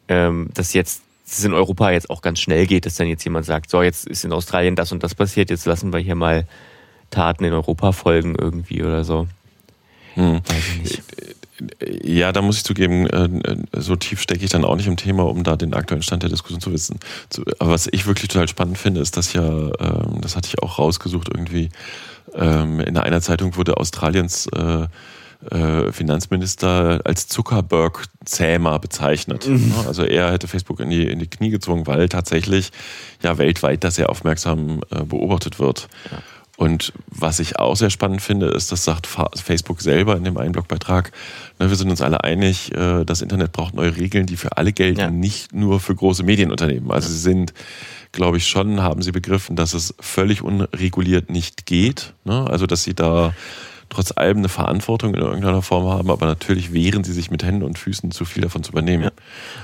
Speaker 2: ähm, dass jetzt es in Europa jetzt auch ganz schnell geht, dass dann jetzt jemand sagt, so jetzt ist in Australien das und das passiert, jetzt lassen wir hier mal Taten in Europa folgen irgendwie oder so.
Speaker 3: Hm. Ja, da muss ich zugeben, äh, so tief stecke ich dann auch nicht im Thema, um da den aktuellen Stand der Diskussion zu wissen. Aber was ich wirklich total spannend finde, ist, dass ja, ähm, das hatte ich auch rausgesucht irgendwie, ähm, in einer Zeitung wurde Australiens äh, äh, Finanzminister als Zuckerberg-Zähmer bezeichnet. Mhm. Also er hätte Facebook in die, in die Knie gezwungen, weil tatsächlich ja weltweit das sehr aufmerksam beobachtet wird. Ja. Und was ich auch sehr spannend finde, ist, das sagt Facebook selber in dem einen Blogbeitrag, ne, wir sind uns alle einig, äh, das Internet braucht neue Regeln, die für alle gelten, ja. nicht nur für große Medienunternehmen. Also sie sind, glaube ich, schon, haben sie begriffen, dass es völlig unreguliert nicht geht. Ne? Also dass sie da trotz allem eine Verantwortung in irgendeiner Form haben, aber natürlich wehren sie sich mit Händen und Füßen zu viel davon zu übernehmen. Ja.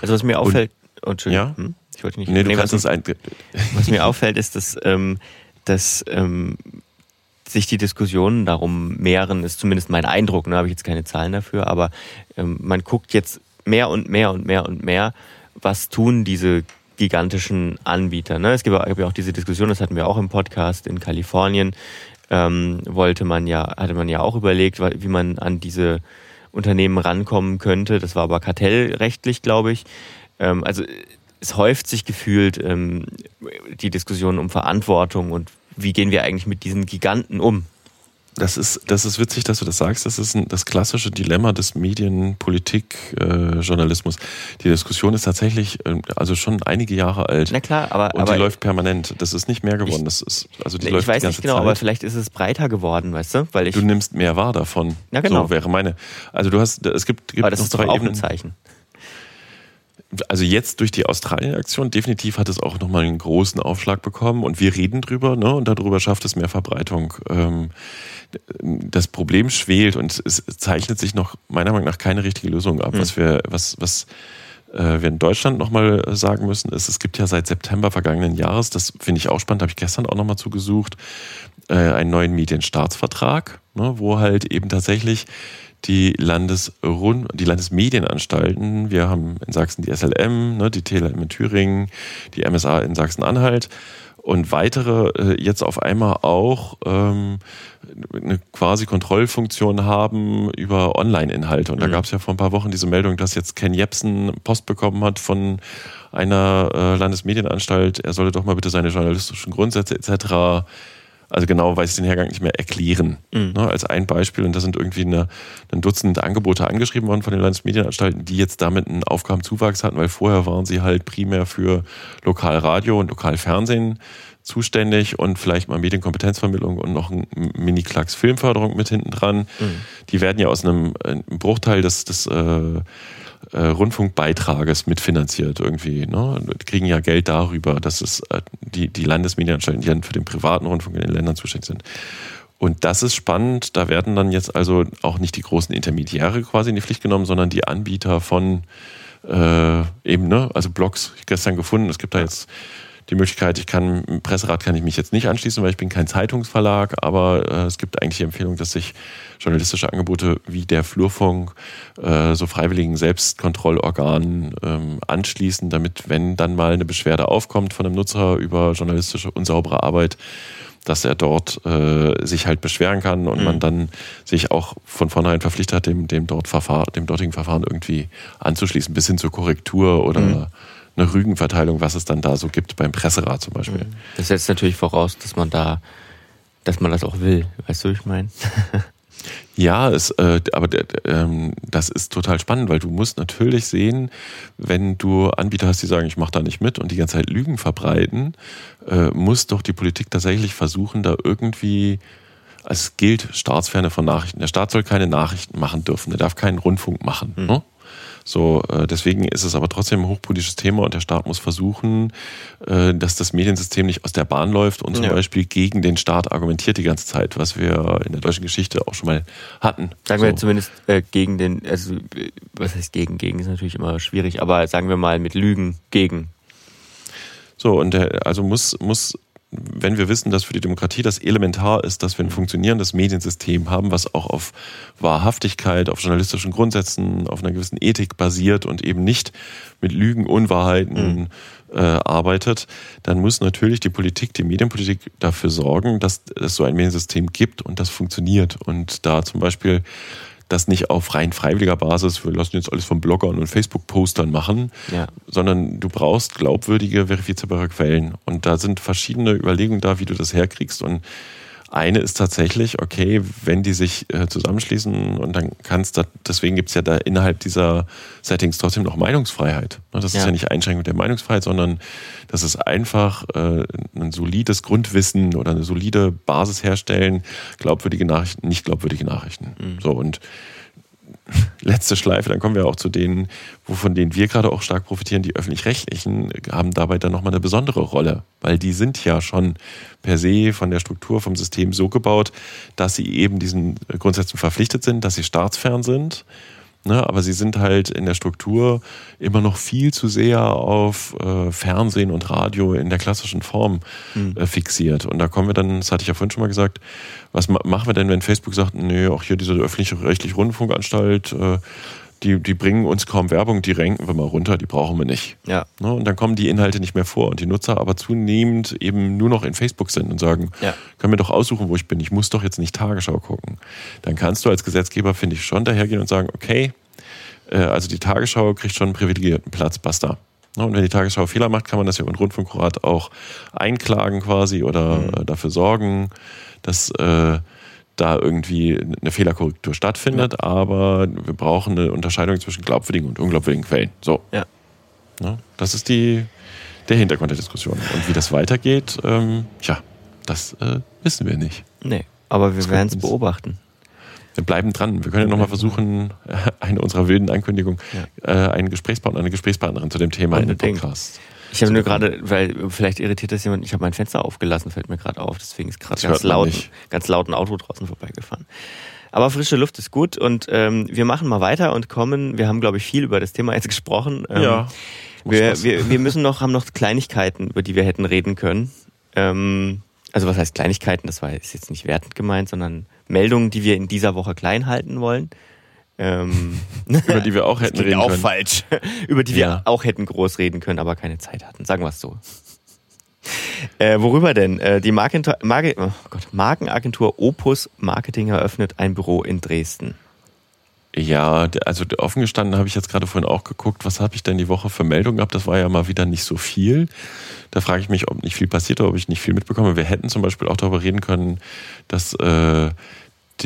Speaker 2: Also was mir auffällt, und,
Speaker 3: oh, ja?
Speaker 2: Hm?
Speaker 3: ich wollte nicht. Nee, du kannst was,
Speaker 2: ein, was mir auffällt, ist, dass ähm, dass ähm, sich die Diskussionen darum mehren, ist zumindest mein Eindruck, da ne, habe ich jetzt keine Zahlen dafür, aber ähm, man guckt jetzt mehr und mehr und mehr und mehr, was tun diese gigantischen Anbieter. Ne? Es gibt ja auch diese Diskussion, das hatten wir auch im Podcast in Kalifornien, ähm, wollte man ja, hatte man ja auch überlegt, wie man an diese Unternehmen rankommen könnte. Das war aber kartellrechtlich, glaube ich. Ähm, also es häuft sich gefühlt ähm, die Diskussion um Verantwortung und wie gehen wir eigentlich mit diesen Giganten um.
Speaker 3: Das ist, das ist witzig, dass du das sagst. Das ist ein, das klassische Dilemma des Medienpolitik-Journalismus. Äh, die Diskussion ist tatsächlich äh, also schon einige Jahre alt.
Speaker 2: Na klar, aber.
Speaker 3: Und
Speaker 2: aber
Speaker 3: die läuft permanent. Das ist nicht mehr geworden.
Speaker 2: Ich,
Speaker 3: das ist, also die
Speaker 2: ich
Speaker 3: läuft
Speaker 2: weiß nicht genau, Zeit. aber vielleicht ist es breiter geworden, weißt du? Weil ich,
Speaker 3: du nimmst mehr wahr davon.
Speaker 2: Ja, genau.
Speaker 3: So wäre meine. Also du hast, es gibt, gibt
Speaker 2: aber das ist doch auch Ebenen. ein Zeichen
Speaker 3: also jetzt durch die Australien-Aktion definitiv hat es auch nochmal einen großen Aufschlag bekommen und wir reden drüber, ne? Und darüber schafft es mehr Verbreitung. Ähm, das Problem schwelt und es zeichnet sich noch meiner Meinung nach keine richtige Lösung ab. Mhm. Was wir, was, was wir in Deutschland nochmal sagen müssen, ist, es gibt ja seit September vergangenen Jahres, das finde ich auch spannend, habe ich gestern auch nochmal zugesucht, äh, einen neuen Medienstaatsvertrag, ne, wo halt eben tatsächlich die, Landesrund die Landesmedienanstalten. Wir haben in Sachsen die SLM, ne, die TLM in Thüringen, die MSA in Sachsen-Anhalt und weitere äh, jetzt auf einmal auch ähm, eine quasi Kontrollfunktion haben über Online-Inhalte. Und mhm. da gab es ja vor ein paar Wochen diese Meldung, dass jetzt Ken Jebsen Post bekommen hat von einer äh, Landesmedienanstalt, er solle doch mal bitte seine journalistischen Grundsätze etc also genau weiß ich den Hergang nicht mehr erklären. Mhm. Ne, als ein Beispiel. Und da sind irgendwie eine, ein Dutzend Angebote angeschrieben worden von den Landesmedienanstalten, die jetzt damit einen Aufgabenzuwachs hatten, weil vorher waren sie halt primär für Lokalradio und Lokalfernsehen zuständig und vielleicht mal Medienkompetenzvermittlung und noch ein Mini-Klacks Filmförderung mit hinten dran. Mhm. Die werden ja aus einem, einem Bruchteil des, des äh, äh, Rundfunkbeitrages mitfinanziert irgendwie. Ne? Die kriegen ja Geld darüber, dass es äh, die, die Landesmedienanstalten, die dann für den privaten Rundfunk in den Ländern zuständig sind. Und das ist spannend. Da werden dann jetzt also auch nicht die großen Intermediäre quasi in die Pflicht genommen, sondern die Anbieter von äh, eben, ne, also Blogs gestern gefunden. Es gibt da jetzt die Möglichkeit, ich kann, im Presserat kann ich mich jetzt nicht anschließen, weil ich bin kein Zeitungsverlag, aber äh, es gibt eigentlich die Empfehlung, dass sich journalistische Angebote wie der Flurfunk äh, so freiwilligen Selbstkontrollorganen ähm, anschließen, damit, wenn dann mal eine Beschwerde aufkommt von einem Nutzer über journalistische unsaubere Arbeit, dass er dort äh, sich halt beschweren kann und mhm. man dann sich auch von vornherein verpflichtet hat, dem, dem, dort Verfahren, dem dortigen Verfahren irgendwie anzuschließen, bis hin zur Korrektur oder mhm eine Rügenverteilung, was es dann da so gibt beim Presserat zum Beispiel. Mhm.
Speaker 2: Das setzt natürlich voraus, dass man da, dass man das auch will. Weißt du, ich meine?
Speaker 3: Ja, es, äh, aber ähm, das ist total spannend, weil du musst natürlich sehen, wenn du Anbieter hast, die sagen, ich mache da nicht mit und die ganze Zeit Lügen verbreiten, äh, muss doch die Politik tatsächlich versuchen, da irgendwie es gilt Staatsferne von Nachrichten. Der Staat soll keine Nachrichten machen dürfen. Er darf keinen Rundfunk machen. Mhm. Ne? So, äh, deswegen ist es aber trotzdem ein hochpolitisches Thema und der Staat muss versuchen, äh, dass das Mediensystem nicht aus der Bahn läuft und zum ja. Beispiel gegen den Staat argumentiert die ganze Zeit, was wir in der deutschen Geschichte auch schon mal hatten.
Speaker 2: Sagen so. wir zumindest äh, gegen den, also was heißt gegen? Gegen ist natürlich immer schwierig, aber sagen wir mal mit Lügen gegen.
Speaker 3: So, und der, also muss, muss wenn wir wissen, dass für die Demokratie das elementar ist, dass wir ein funktionierendes Mediensystem haben, was auch auf Wahrhaftigkeit, auf journalistischen Grundsätzen, auf einer gewissen Ethik basiert und eben nicht mit Lügen, Unwahrheiten mhm. äh, arbeitet, dann muss natürlich die Politik, die Medienpolitik dafür sorgen, dass es so ein Mediensystem gibt und das funktioniert. Und da zum Beispiel das nicht auf rein freiwilliger Basis, wir lassen jetzt alles von Bloggern und Facebook-Postern machen, ja. sondern du brauchst glaubwürdige, verifizierbare Quellen. Und da sind verschiedene Überlegungen da, wie du das herkriegst. Und eine ist tatsächlich, okay, wenn die sich äh, zusammenschließen und dann kannst du, deswegen gibt es ja da innerhalb dieser Settings trotzdem noch Meinungsfreiheit. Ne, das ja. ist ja nicht Einschränkung der Meinungsfreiheit, sondern das ist einfach äh, ein solides Grundwissen oder eine solide Basis herstellen, glaubwürdige Nachrichten, nicht glaubwürdige Nachrichten. Mhm. So und letzte Schleife, dann kommen wir auch zu denen, wovon denen wir gerade auch stark profitieren, die öffentlich-rechtlichen haben dabei dann nochmal eine besondere Rolle, weil die sind ja schon per se von der Struktur, vom System so gebaut, dass sie eben diesen Grundsätzen verpflichtet sind, dass sie staatsfern sind Ne, aber sie sind halt in der Struktur immer noch viel zu sehr auf äh, Fernsehen und Radio in der klassischen Form mhm. äh, fixiert. Und da kommen wir dann, das hatte ich ja vorhin schon mal gesagt, was machen wir denn, wenn Facebook sagt, nee, auch hier diese öffentliche rechtliche Rundfunkanstalt, äh, die, die bringen uns kaum Werbung, die renken wir mal runter, die brauchen wir nicht. Ja. Ne? Und dann kommen die Inhalte nicht mehr vor und die Nutzer aber zunehmend eben nur noch in Facebook sind und sagen, ja. können wir doch aussuchen, wo ich bin, ich muss doch jetzt nicht Tagesschau gucken. Dann kannst du als Gesetzgeber, finde ich, schon dahergehen und sagen, okay, äh, also die Tagesschau kriegt schon einen privilegierten Platz, basta. Ne? Und wenn die Tagesschau Fehler macht, kann man das ja über den Rundfunkrat auch einklagen quasi oder mhm. Dafür sorgen, dass äh, da irgendwie eine Fehlerkorrektur stattfindet, ja. aber wir brauchen eine Unterscheidung zwischen glaubwürdigen und unglaubwürdigen Quellen. So. Ja. ja das ist die, der Hintergrund der Diskussion. Und wie das weitergeht, ähm, tja, das äh, wissen wir nicht.
Speaker 2: Nee, aber wir werden es beobachten.
Speaker 3: Wir bleiben dran. Wir können ja nochmal versuchen, eine unserer wilden Ankündigungen, ja. äh, einen Gesprächspartner, eine Gesprächspartnerin zu dem Thema in den Podcast
Speaker 2: ich habe nur gerade, weil vielleicht irritiert das jemand, ich habe mein Fenster aufgelassen, fällt mir gerade auf. Deswegen ist gerade ganz laut, ganz laut ein Auto draußen vorbeigefahren. Aber frische Luft ist gut und ähm, wir machen mal weiter und kommen. Wir haben, glaube ich, viel über das Thema jetzt gesprochen. Ähm, ja. Wir, wir, wir müssen noch, haben noch Kleinigkeiten, über die wir hätten reden können. Ähm, also was heißt Kleinigkeiten? Das war ist jetzt nicht wertend gemeint, sondern Meldungen, die wir in dieser Woche klein halten wollen.
Speaker 3: Ähm, über die wir auch hätten reden
Speaker 2: auch
Speaker 3: können.
Speaker 2: falsch. über die ja. wir auch hätten groß reden können, aber keine Zeit hatten. Sagen wir es so. Äh, worüber denn? Äh, die Markenagentur, Marke, oh Gott, Markenagentur Opus Marketing eröffnet ein Büro in Dresden.
Speaker 3: Ja, also offen gestanden habe ich jetzt gerade vorhin auch geguckt, was habe ich denn die Woche für Meldungen gehabt? Das war ja mal wieder nicht so viel. Da frage ich mich, ob nicht viel passiert oder ob ich nicht viel mitbekomme. Wir hätten zum Beispiel auch darüber reden können, dass äh,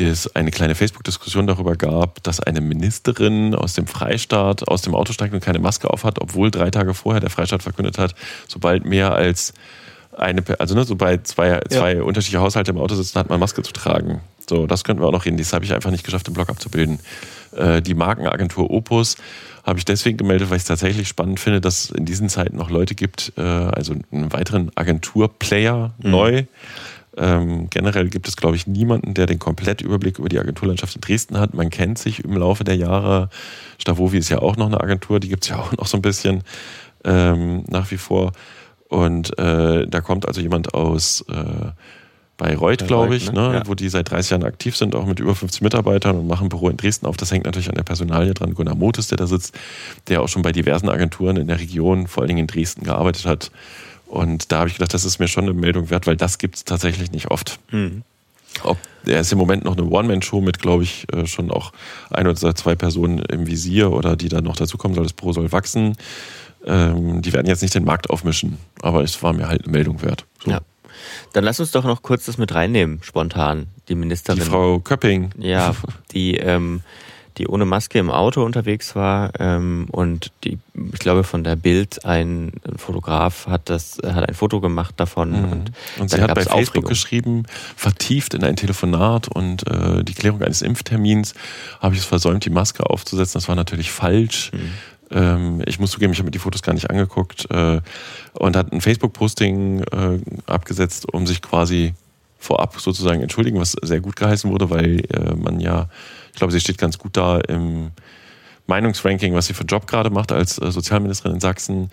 Speaker 3: es eine kleine Facebook-Diskussion darüber gab, dass eine Ministerin aus dem Freistaat aus dem Auto steigt und keine Maske aufhat, obwohl drei Tage vorher der Freistaat verkündet hat, sobald mehr als eine, also ne, sobald zwei, zwei ja. unterschiedliche Haushalte im Auto sitzen, hat man Maske zu tragen. So, das könnten wir auch noch reden. Das habe ich einfach nicht geschafft, im Blog abzubilden. Äh, die Markenagentur Opus habe ich deswegen gemeldet, weil ich es tatsächlich spannend finde, dass es in diesen Zeiten noch Leute gibt, äh, also einen weiteren Agenturplayer mhm. neu ähm, generell gibt es, glaube ich, niemanden, der den Komplettüberblick über die Agenturlandschaft in Dresden hat. Man kennt sich im Laufe der Jahre. Stavovi ist ja auch noch eine Agentur, die gibt es ja auch noch so ein bisschen ähm, nach wie vor. Und äh, da kommt also jemand aus äh, Bayreuth, glaube ich, ne? ne? Ja. wo die seit 30 Jahren aktiv sind, auch mit über 50 Mitarbeitern und machen ein Büro in Dresden auf. Das hängt natürlich an der Personalie dran. Gunnar Motes, der da sitzt, der auch schon bei diversen Agenturen in der Region, vor allen Dingen in Dresden, gearbeitet hat und da habe ich gedacht, das ist mir schon eine Meldung wert, weil das gibt es tatsächlich nicht oft. Mhm. Ob, er ist im Moment noch eine One-Man-Show mit, glaube ich, äh, schon auch ein oder zwei Personen im Visier oder die dann noch dazukommen soll. Das Pro soll wachsen. Ähm, die werden jetzt nicht den Markt aufmischen, aber es war mir halt eine Meldung wert. So. Ja.
Speaker 2: Dann lass uns doch noch kurz das mit reinnehmen, spontan. Die Ministerin.
Speaker 3: Die Frau Köpping.
Speaker 2: Ja, die, ähm, die ohne Maske im Auto unterwegs war ähm, und die, ich glaube, von der Bild ein Fotograf hat das, hat ein Foto gemacht davon.
Speaker 3: Mhm.
Speaker 2: Und,
Speaker 3: Und sie hat bei Facebook
Speaker 2: Aufregung.
Speaker 3: geschrieben, vertieft in ein Telefonat und äh, die Klärung eines Impftermins habe ich es versäumt, die Maske aufzusetzen. Das war natürlich falsch.
Speaker 2: Mhm.
Speaker 3: Ähm, ich muss zugeben, ich habe mir die Fotos gar nicht angeguckt äh, und hat ein Facebook-Posting äh, abgesetzt, um sich quasi vorab sozusagen entschuldigen, was sehr gut geheißen wurde, weil äh, man ja, ich glaube, sie steht ganz gut da im Meinungsranking, was sie für einen Job gerade macht als äh, Sozialministerin in Sachsen.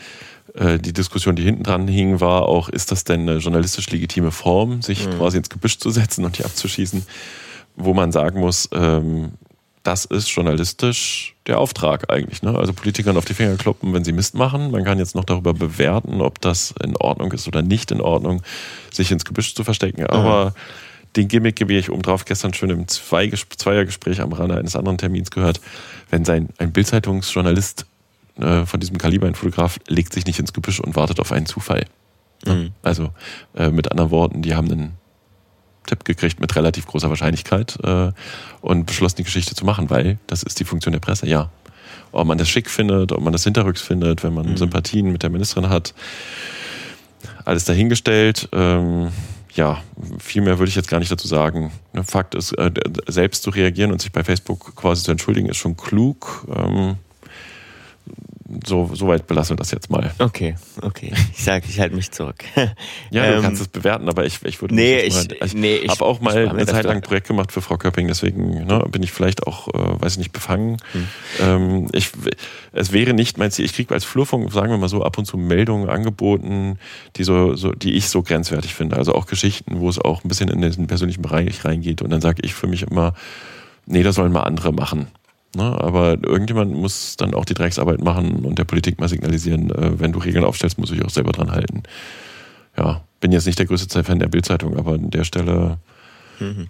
Speaker 3: Äh, die Diskussion, die hinten dran hing, war auch, ist das denn eine journalistisch legitime Form, sich quasi ins Gebüsch zu setzen und die abzuschießen, wo man sagen muss, ähm, das ist journalistisch der Auftrag eigentlich. Ne? Also Politikern auf die Finger kloppen, wenn sie Mist machen. Man kann jetzt noch darüber bewerten, ob das in Ordnung ist oder nicht in Ordnung, sich ins Gebüsch zu verstecken. Aber den Gimmick gebe ich obendrauf gestern schon im Zweiergespräch am Rande eines anderen Termins gehört. Wenn sein, ein Bildzeitungsjournalist äh, von diesem Kaliber, ein Fotograf, legt sich nicht ins Gebüsch und wartet auf einen Zufall.
Speaker 2: Mhm.
Speaker 3: Also äh, mit anderen Worten, die haben einen Tipp gekriegt mit relativ großer Wahrscheinlichkeit äh, und beschlossen, die Geschichte zu machen, weil das ist die Funktion der Presse, ja. Ob man das schick findet, ob man das hinterrücks findet, wenn man
Speaker 2: Mhm.
Speaker 3: Sympathien mit der Ministerin hat, alles dahingestellt. Ähm, ja, viel mehr würde ich jetzt gar nicht dazu sagen. Ne, Fakt ist, äh, selbst zu reagieren und sich bei Facebook quasi zu entschuldigen, ist schon klug. Ähm, so, so weit belassen wir das jetzt mal.
Speaker 2: Okay, okay. Ich sag, ich halte mich zurück.
Speaker 3: Ja, du
Speaker 2: Ähm,
Speaker 3: kannst es bewerten, aber ich, ich würde
Speaker 2: nee, ich-
Speaker 3: mal, ich,
Speaker 2: nee, ich-
Speaker 3: habe auch mal eine Zeit lang ein Projekt gemacht für Frau Köpping, deswegen ne, bin ich vielleicht auch, äh, weiß ich nicht, befangen.
Speaker 2: Hm.
Speaker 3: Ähm, ich, es wäre nicht mein Ziel, ich kriege als Flurfunk, sagen wir mal so, ab und zu Meldungen angeboten, die so, so, die ich so grenzwertig finde. Also auch Geschichten, wo es auch ein bisschen in diesen persönlichen Bereich reingeht. Und dann sage ich für mich immer, nee, das sollen mal andere machen. Ne? Aber irgendjemand muss dann auch die Drecksarbeit machen und der Politik mal signalisieren, äh, wenn du Regeln aufstellst, muss ich auch selber dran halten. Ja, bin jetzt nicht der größte Fan der Bildzeitung, aber an der Stelle
Speaker 2: Mhm.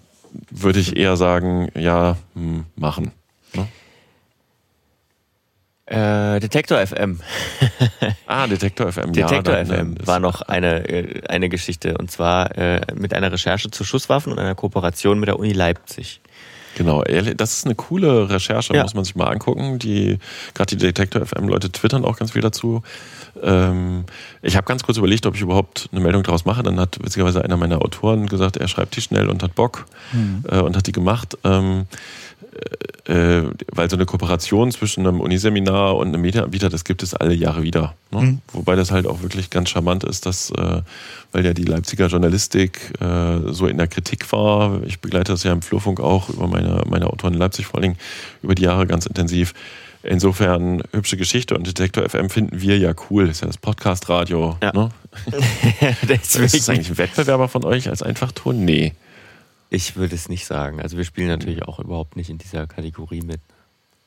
Speaker 3: würde ich eher sagen, ja, hm, machen. Ne?
Speaker 2: Äh, Detektor FM.
Speaker 3: Ah, Detektor FM.
Speaker 2: Detektor
Speaker 3: ja,
Speaker 2: FM war noch eine, äh, eine Geschichte und zwar äh, mit einer Recherche zu Schusswaffen und einer Kooperation mit der Uni Leipzig.
Speaker 3: Genau, ehrlich, das ist eine coole Recherche,
Speaker 2: Ja.
Speaker 3: muss man sich mal angucken. Die gerade die Detektor FM Leute twittern auch ganz viel dazu. Ähm, ich habe ganz kurz überlegt, ob ich überhaupt eine Meldung daraus mache. Dann hat witzigerweise einer meiner Autoren gesagt, er schreibt die schnell und hat Bock äh, und hat die gemacht. Ähm, äh, weil so eine Kooperation zwischen einem Uniseminar und einem Medienanbieter, das gibt es alle Jahre wieder. Ne? Wobei das halt auch wirklich ganz charmant ist, dass, äh, weil ja die Leipziger Journalistik äh, so in der Kritik war, ich begleite das ja im Flurfunk auch über meine, meine Autoren in Leipzig vor allen Dingen über die Jahre ganz intensiv. Insofern hübsche Geschichte und Detektor FM finden wir ja cool. Das ist ja das Podcast-Radio.
Speaker 2: Ja.
Speaker 3: Ne? Ist das
Speaker 2: Deswegen,
Speaker 3: eigentlich ein Wettbewerber von euch als Einfachton? Nee.
Speaker 2: ich würde es nicht sagen. Also wir spielen natürlich auch überhaupt nicht in dieser Kategorie mit.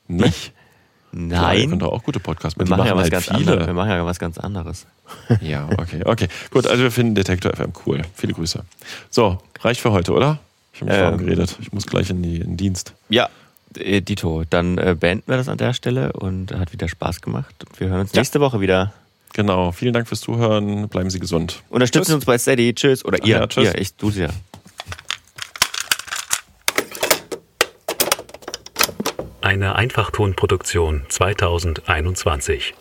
Speaker 3: Nicht?
Speaker 2: Nein,
Speaker 3: könnt doch auch gute Podcasts
Speaker 2: wir
Speaker 3: machen.
Speaker 2: machen, ja was
Speaker 3: halt
Speaker 2: ganz
Speaker 3: viele.
Speaker 2: anderes. Wir machen ja was ganz anderes.
Speaker 3: Ja, okay, okay. Gut, also wir finden Detektor FM cool. Viele Grüße. So, reicht für heute, oder? Ich habe mich
Speaker 2: Ähm.
Speaker 3: geredet. Ich muss gleich in, die, in den Dienst.
Speaker 2: Ja, äh, Dito, dann äh, beenden wir das an der Stelle und hat wieder Spaß gemacht. Wir hören uns
Speaker 3: Ja.
Speaker 2: nächste Woche wieder.
Speaker 3: Genau. Vielen Dank fürs Zuhören. Bleiben Sie gesund.
Speaker 2: Unterstützen
Speaker 3: Tschüss.
Speaker 2: uns bei Steady. Tschüss. Oder ihr.
Speaker 3: ja, tschüss.
Speaker 2: ihr ich, du ja.
Speaker 4: Eine Einfachtonproduktion 2021.